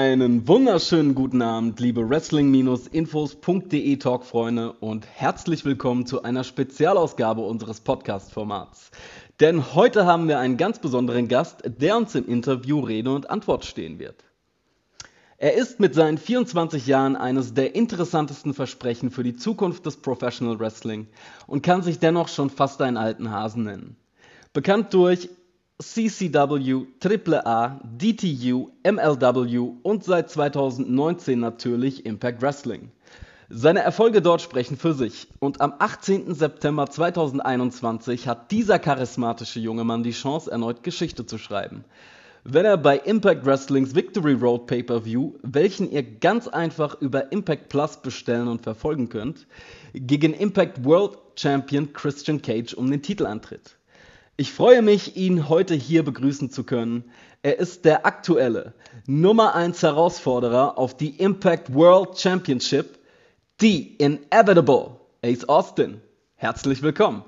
Einen wunderschönen guten Abend, liebe Wrestling-Infos.de Talkfreunde und herzlich willkommen zu einer Spezialausgabe unseres Podcast-Formats. Denn heute haben wir einen ganz besonderen Gast, der uns im Interview Rede und Antwort stehen wird. Er ist mit seinen 24 Jahren eines der interessantesten Versprechen für die Zukunft des Professional Wrestling und kann sich dennoch schon fast einen alten Hasen nennen. Bekannt durch CCW, AAA, DTU, MLW und seit 2019 natürlich Impact Wrestling. Seine Erfolge dort sprechen für sich und am 18. September 2021 hat dieser charismatische junge Mann die Chance, erneut Geschichte zu schreiben. Wenn er bei Impact Wrestlings Victory Road Pay-Per-View, welchen ihr ganz einfach über Impact Plus bestellen und verfolgen könnt, gegen Impact World Champion Christian Cage um den Titel antritt. Ich freue mich, ihn heute hier begrüßen zu können. Er ist der aktuelle Nummer 1 Herausforderer auf die Impact World Championship, die Inevitable Ace Austin. Herzlich willkommen.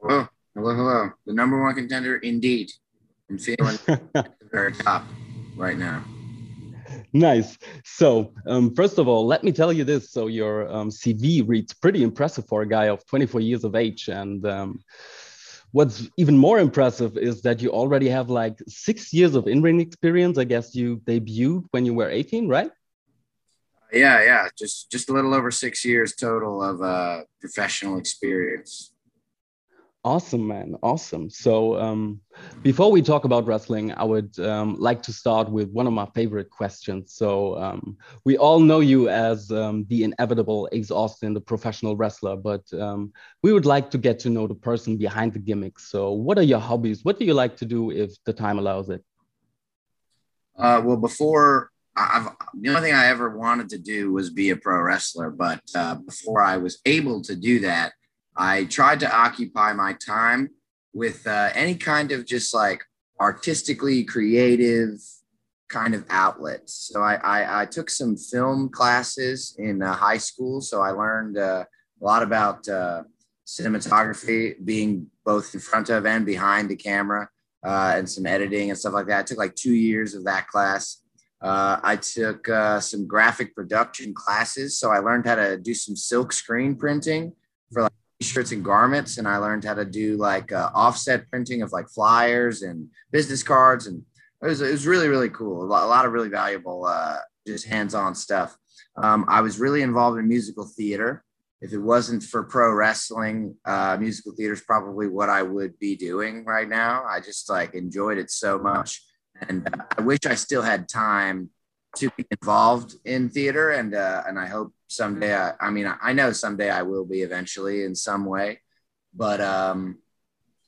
Hello, hello, hello. The number one contender indeed. I'm feeling at the very top right now. Nice. So, um, first of all, let me tell you this. So, your um, CV reads pretty impressive for a guy of 24 years of age. And um, what's even more impressive is that you already have like six years of in-ring experience. I guess you debuted when you were 18, right? Yeah, yeah, just just a little over six years total of uh, professional experience. Awesome, man. Awesome. So, um, before we talk about wrestling, I would um, like to start with one of my favorite questions. So, um, we all know you as um, the inevitable Ace Austin, the professional wrestler, but um, we would like to get to know the person behind the gimmick. So, what are your hobbies? What do you like to do if the time allows it? Uh, well, before I've the only thing I ever wanted to do was be a pro wrestler, but uh, before I was able to do that. I tried to occupy my time with uh, any kind of just like artistically creative kind of outlets. So I, I, I took some film classes in uh, high school. So I learned uh, a lot about uh, cinematography, being both in front of and behind the camera, uh, and some editing and stuff like that. I took like two years of that class. Uh, I took some graphic production classes. So I learned how to do some silk screen printing for like shirts and garments and i learned how to do like uh, offset printing of like flyers and business cards and it was, it was really really cool. A lot, a lot of really valuable uh, just hands-on stuff. Um, i was really involved in musical theater. If it wasn't for pro wrestling uh, musical theater is probably what i would be doing right now. I just like enjoyed it so much and uh, i wish i still had time to be involved in theater and uh, and i hope someday I, I mean I know someday I will be eventually in some way, but um,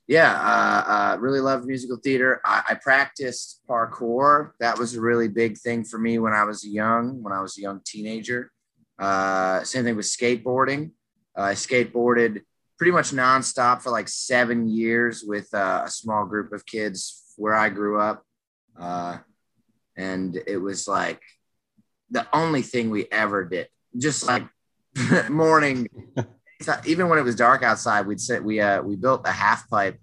yeah, uh, uh, really love musical theater. I, I, practiced parkour. That was a really big thing for me when I was young, when I was a young teenager. Uh, same thing with skateboarding. I skateboarded pretty much nonstop for like seven years with uh, a small group of kids where I grew up. Uh, and it was like the only thing we ever did just like morning. Even when it was dark outside, we'd sit. We uh we built a half pipe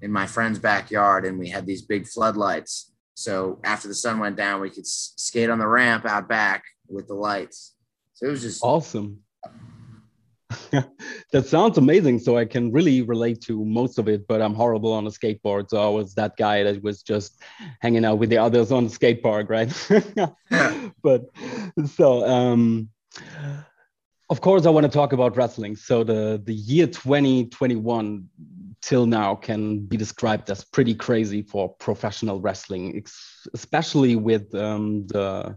in my friend's backyard, and we had these big floodlights. So after the sun went down, we could skate on the ramp out back with the lights. So it was just awesome. that sounds amazing. So I can really relate to most of it, but I'm horrible on a skateboard. So I was that guy that was just hanging out with the others on the skate park, right? but so um of course, I want to talk about wrestling. So the the year 2021 till now can be described as pretty crazy for professional wrestling, especially with um, the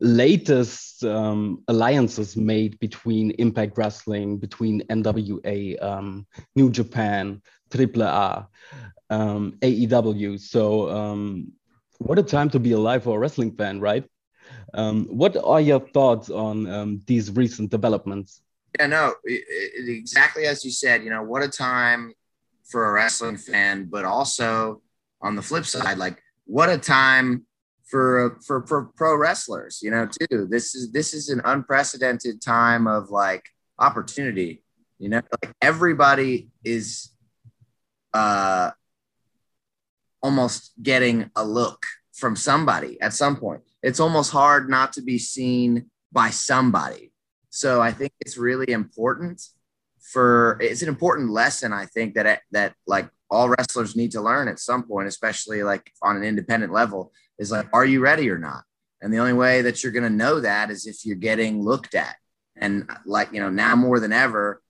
latest um, alliances made between Impact Wrestling, between NWA, um, New Japan, AAA, um, AEW. So um, what a time to be alive for a wrestling fan, right? Um, what are your thoughts on these recent developments? Yeah, no, exactly as you said. You know, what a time for a wrestling fan, but also on the flip side, like what a time for for for pro wrestlers. You know, too. This is this is an unprecedented time of like opportunity. You know, like everybody is uh almost getting a look from somebody at some point it's almost hard not to be seen by somebody. So I think it's really important for it's an important lesson I think that that like all wrestlers need to learn at some point, especially like on an independent level, is like, are you ready or not? And the only way that you're going to know that is if you're getting looked at. And like, you know, now more than ever,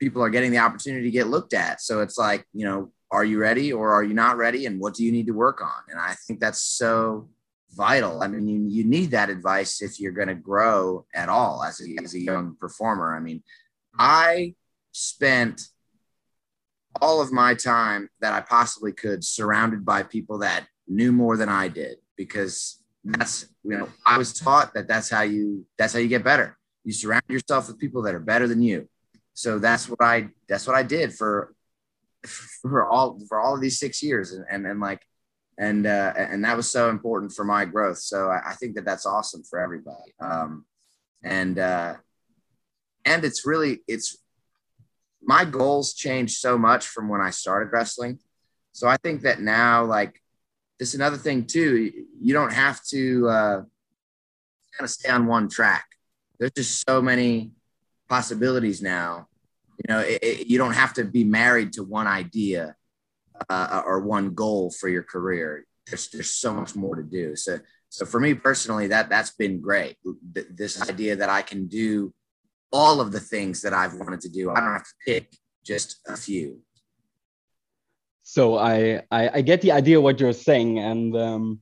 people are getting the opportunity to get looked at. So it's like, you know, are you ready or are you not ready? And what do you need to work on? And I think that's so vital. I mean, you, you need that advice if you're going to grow at all as a, as a young performer. I mean, I spent all of my time that I possibly could surrounded by people that knew more than I did because that's you know I was taught that that's how you that's how you get better. You surround yourself with people that are better than you. So that's what I that's what I did for for all for all of these six years and and, and like and uh, and that was so important for my growth. So I, I think that that's awesome for everybody. Um, and uh, and it's really it's my goals changed so much from when I started wrestling. So I think that now, like, this is another thing too. You don't have to uh, kind of stay on one track. There's just so many possibilities now. You know, it, it, you don't have to be married to one idea uh, or one goal for your career. There's there's so much more to do. So so for me personally, that that's been great. This idea that I can do all of the things that I've wanted to do. I don't have to pick just a few. So I, I, I get the idea what you're saying, and um,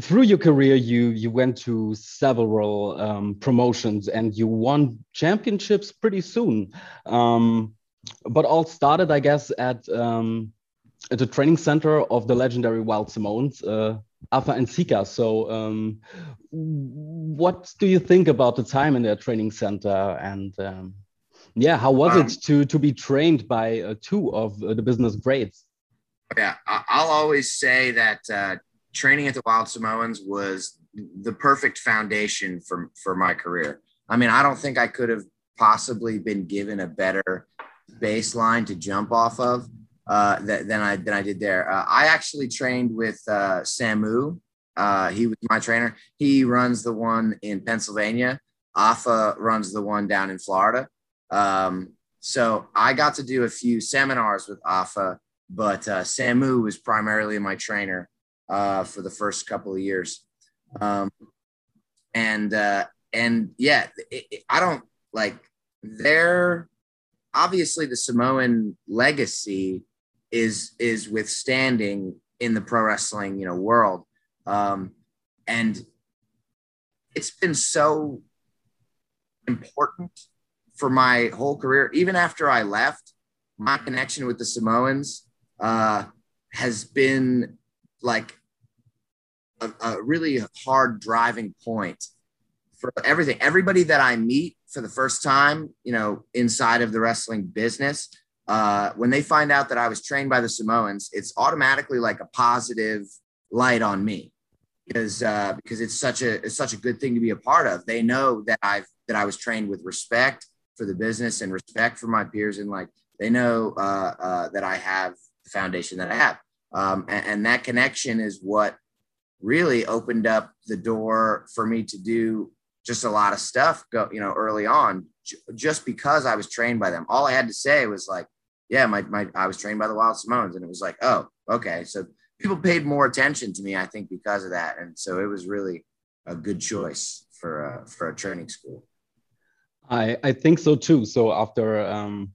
through your career, you you went to several um, promotions and you won championships pretty soon. Um, but all started, I guess, at um, at the training center of the legendary Wild Samoans, uh, Afa and Sika. So, um, what do you think about the time in their training center? And um, yeah, how was um, it to to be trained by uh, two of uh, the business greats? Yeah, I'll always say that uh, training at the Wild Samoans was the perfect foundation for for my career. I mean, I don't think I could have possibly been given a better baseline to jump off of uh, than I than I did there. Uh, I actually trained with uh, Samu. Uh, he was my trainer. He runs the one in Pennsylvania. Afa runs the one down in Florida. Um, so I got to do a few seminars with Afa, but uh, Samu was primarily my trainer uh, for the first couple of years. Um, and uh, and yeah, it, it, I don't like their obviously the Samoan legacy is is withstanding in the pro wrestling you know world. Um, and it's been so important for my whole career. Even after i left my connection with the samoans uh, has been like a, a really hard driving point for everything. Everybody that i meet for the first time you know inside of the wrestling business uh, when they find out that I was trained by the Samoans, it's automatically like a positive light on me because uh, because it's such a it's such a good thing to be a part of. They know that I've that I was trained with respect for the business and respect for my peers, and like they know uh, uh, that I have the foundation that I have, um, and, and that connection is what really opened up the door for me to do just a lot of stuff go you know early on just because I was trained by them. All I had to say was like, yeah, my, my I was trained by the Wild Samoans, and it was like, oh, okay. So people paid more attention to me, I think, because of that, and so it was really a good choice for a, for a training school. I I think so too. So after um,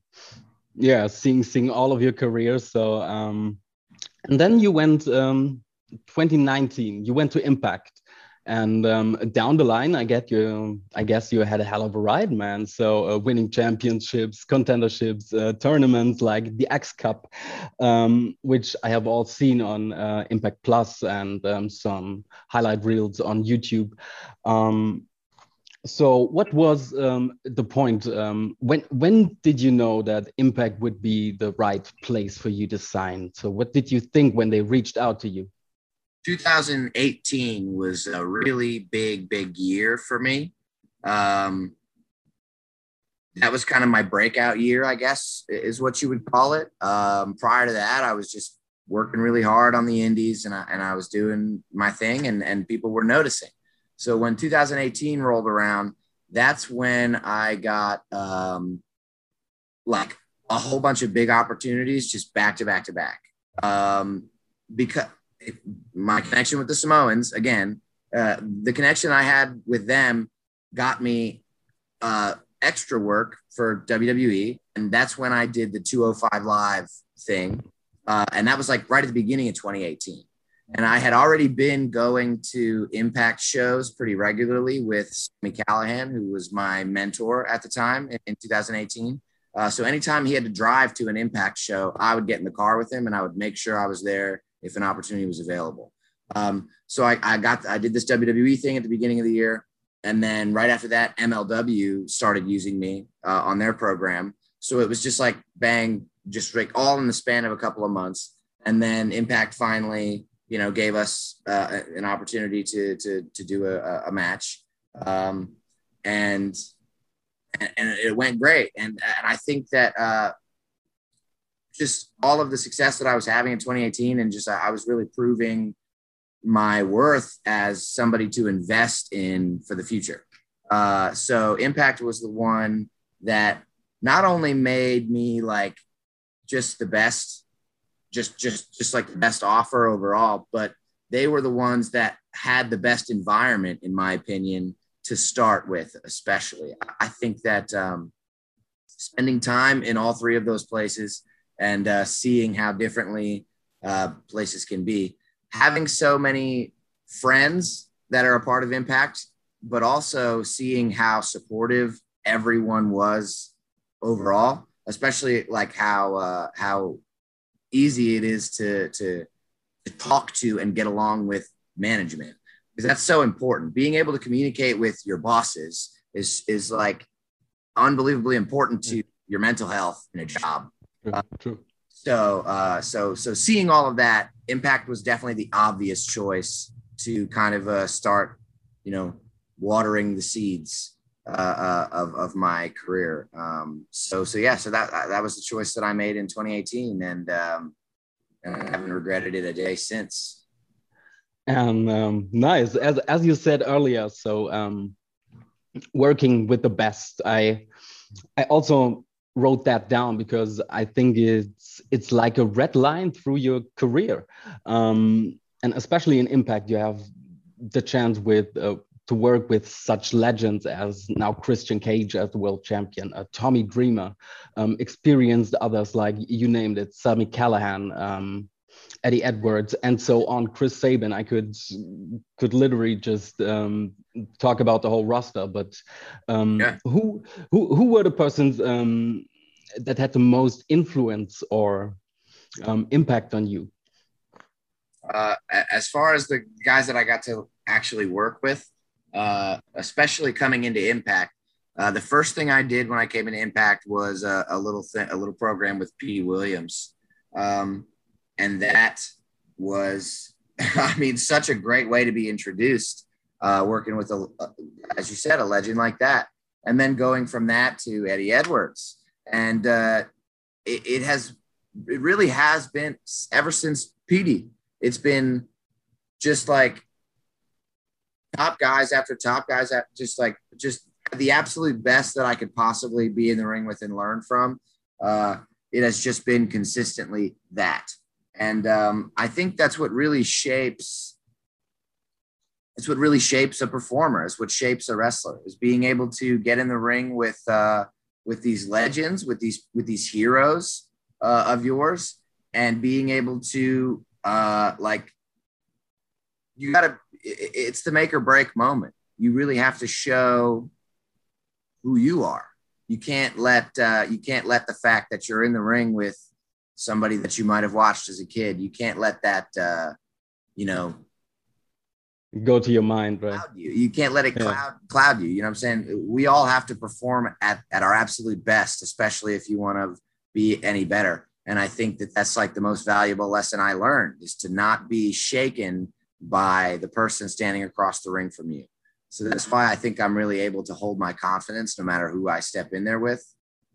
yeah, seeing seeing all of your careers, so um, and then you went um, 2019. You went to Impact and um, down the line, I get you. I guess you had a hell of a ride, man. So uh, winning championships, contenderships, uh, tournaments like the X Cup, um, which I have all seen on uh, Impact Plus and um, some highlight reels on YouTube. Um, so, what was um, the point? Um, when when did you know that Impact would be the right place for you to sign? So, what did you think when they reached out to you? 2018 was a really big, big year for me. Um, that was kind of my breakout year, I guess, is what you would call it. Um, prior to that, I was just working really hard on the indies and I, and I was doing my thing and, and people were noticing. So when 2018 rolled around, that's when I got um, like a whole bunch of big opportunities just back to back to back. Um, because my connection with the Samoans, again, uh, the connection I had with them got me uh, extra work for WWE. And that's when I did the 205 Live thing. Uh, and that was like right at the beginning of 2018. And I had already been going to impact shows pretty regularly with Sami Callihan, who was my mentor at the time in, in 2018. Uh, so anytime he had to drive to an impact show, I would get in the car with him and I would make sure I was there if an opportunity was available. Um, so I, I got, I did this WWE thing at the beginning of the year. And then right after that, MLW started using me uh, on their program. So it was just like bang, just like all in the span of a couple of months. And then Impact finally, you know, gave us uh, an opportunity to to to do a, a match, um, and and it went great. And and I think that uh, just all of the success that I was having in 2018, and just I was really proving my worth as somebody to invest in for the future. Uh, so Impact was the one that not only made me like just the best, just just just like the best offer overall, but they were the ones that had the best environment, in my opinion, to start with. Especially, I think that um, spending time in all three of those places and uh, seeing how differently uh, places can be having so many friends that are a part of Impact, but also seeing how supportive everyone was overall, especially like how uh, how easy it is to, to to talk to and get along with management because that's so important. Being able to communicate with your bosses is is like unbelievably important to your mental health in a job. True. Uh, true. So, uh, so, so seeing all of that, Impact was definitely the obvious choice to kind of uh, start, you know, watering the seeds uh, uh, of of my career. Um, so, so yeah, so that that was the choice that I made in 2018, and um, and I haven't regretted it a day since. And um, nice, as as you said earlier, so um, working with the best, I I also wrote that down because I think it's it's like a red line through your career, um, and especially in Impact, you have the chance with uh, to work with such legends as now Christian Cage as the world champion, uh, Tommy Dreamer, um, experienced others like you named it, Sami Callihan, um, Eddie Edwards, and so on. Chris Sabin, I could could literally just um, talk about the whole roster. But um, yeah. who who who were the persons um, that had the most influence or um, impact on you? Uh, as far as the guys that I got to actually work with, uh, especially coming into Impact, uh, the first thing I did when I came into Impact was a, a little thing, a little program with Petey Williams. Um, and that was i mean such a great way to be introduced uh, working with a as you said a legend like that and then going from that to eddie edwards and uh, it, it, has it really has been ever since Petey. It's been just like top guys after top guys, just like just the absolute best that I could possibly be in the ring with and learn from. Uh, it has just been consistently that. And um, I think that's what really shapes. It's what really shapes a performer. It's what shapes a wrestler. Is being able to get in the ring with uh, with these legends, with these with these heroes uh, of yours, and being able to uh, like you got to. It's the make or break moment. You really have to show who you are. You can't let uh, you can't let the fact that you're in the ring with somebody that you might have watched as a kid. You can't let that, uh, you know, go to your mind, right? You. you can't let it cloud yeah. cloud you. You know what I'm saying? We all have to perform at, at our absolute best, especially if you want to be any better. And I think that that's like the most valuable lesson I learned is to not be shaken by the person standing across the ring from you. So that's why I think I'm really able to hold my confidence no matter who I step in there with.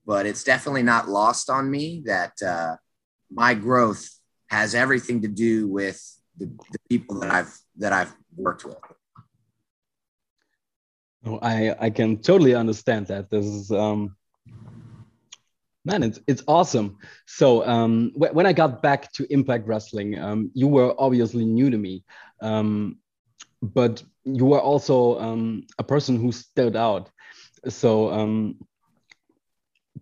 But it's definitely not lost on me that uh, my growth has everything to do with the, the people that I've that I've worked with. Oh, I I can totally understand that. This is um, man, it's it's awesome. So um, wh- when I got back to Impact Wrestling, um, you were obviously new to me, um, but you were also um, a person who stood out. So um,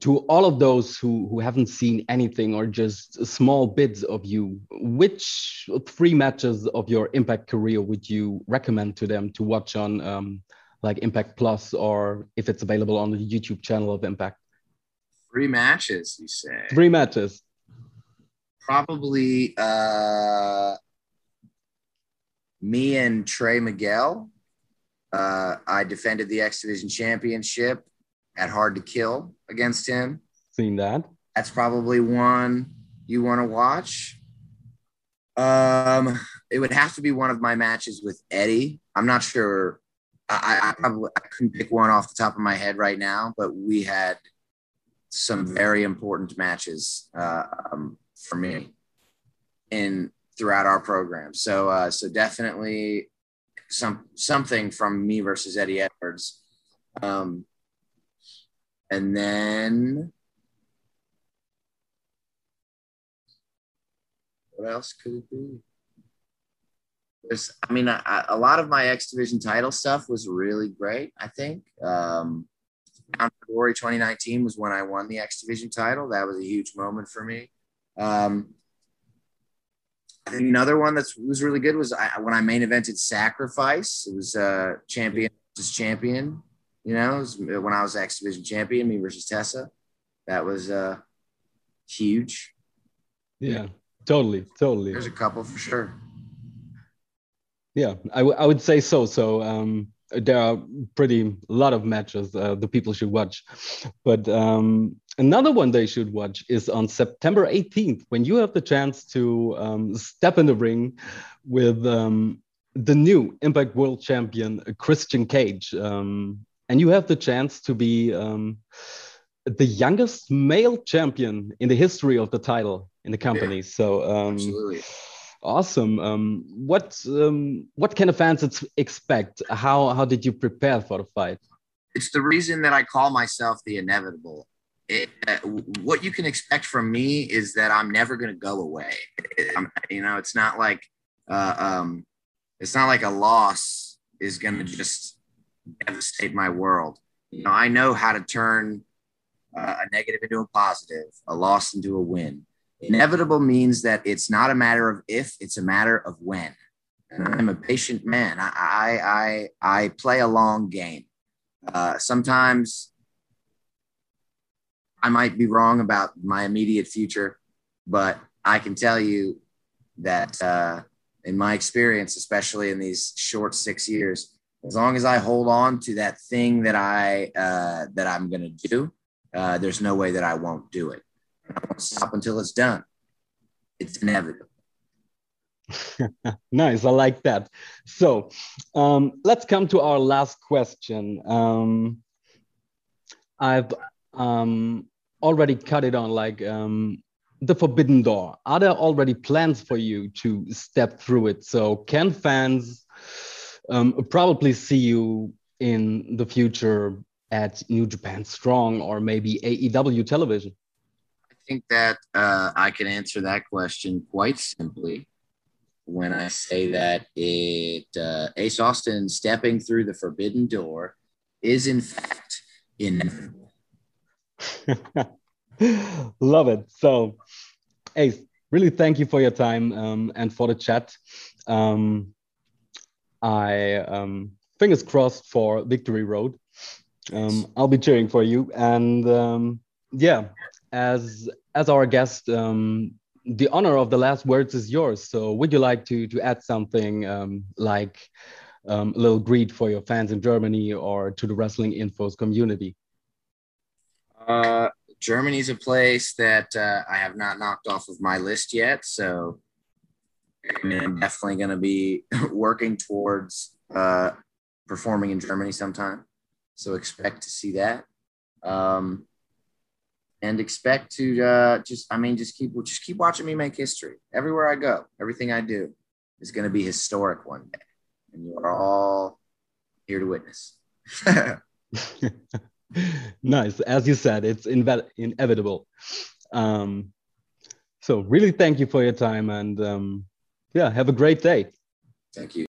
to all of those who, who haven't seen anything or just small bits of you, which three matches of your Impact career would you recommend to them to watch on um, like Impact Plus or if it's available on the YouTube channel of Impact? Three matches, you say? Three matches. Probably uh, me and Trey Miguel. Uh, I defended the X Division Championship at Hard to Kill against him. Seen that. That's probably one you want to watch. Um, it would have to be one of my matches with Eddie. I'm not sure. I, I probably I couldn't pick one off the top of my head right now, but we had some very important matches uh, um, for me in throughout our program. So uh, so definitely some something from me versus Eddie Edwards. Um, and then what else could it be? There's, I mean, a lot of my X Division title stuff was really great. I think um, February 2019 was when I won the X Division title. That was a huge moment for me. Um, another one that was really good was I, when I main evented Sacrifice. It was uh, champion versus champion. You know, when I was X Division champion, me versus Tessa. That was uh, huge. Yeah, totally, totally. There's a couple for sure. Yeah, I, I would say so. So um, there are pretty a lot of matches uh, the people should watch, but um, another one they should watch is on September 18th when you have the chance to um, step in the ring with um, the new Impact World Champion Christian Cage. Um, and you have the chance to be um, the youngest male champion in the history of the title in the company. Yeah, so um, absolutely awesome. Um, what um, what can the fans expect? How how did you prepare for the fight? It's the reason that I call myself the inevitable. It, uh, what you can expect from me is that I'm never going to go away. It, you know, it's not like uh, um, it's not like a loss is going to just devastate my world. You know, I know how to turn uh, a negative into a positive, a loss into a win. Inevitable means that it's not a matter of if, it's a matter of when. And I'm a patient man. I I I, I play a long game. Uh, sometimes I might be wrong about my immediate future, but I can tell you that uh, in my experience, especially in these short six years, as long as I hold on to that thing that I uh, that I'm going to do, uh, there's no way that I won't do it. I won't stop until it's done. It's inevitable. nice, I like that. So um, let's come to our last question. Um, I've um, already cut it on like um, the forbidden door. Are there already plans for you to step through it? So can fans um, probably see you in the future at New Japan Strong or maybe AEW television? I think that uh, I can answer that question quite simply when I say that it uh, Ace Austin stepping through the forbidden door is in fact inevitable. Love it. So, Ace, really thank you for your time um, and for the chat. Um, I um, fingers crossed for Victory Road. Um, I'll be cheering for you. And um, yeah, as as our guest, um, the honor of the last words is yours. So would you like to to add something um, like um, a little greet for your fans in Germany or to the Wrestling Infos community? Uh, Germany's a place that uh, I have not knocked off of my list yet. So I'm definitely going to be working towards uh, performing in Germany sometime. So expect to see that. Um, and expect to uh, just, I mean, just keep, just keep watching me make history everywhere I go. Everything I do is going to be historic one day, and you are all here to witness. nice. As you said, it's inve- inevitable. Um, so really thank you for your time and um, yeah, have a great day. Thank you.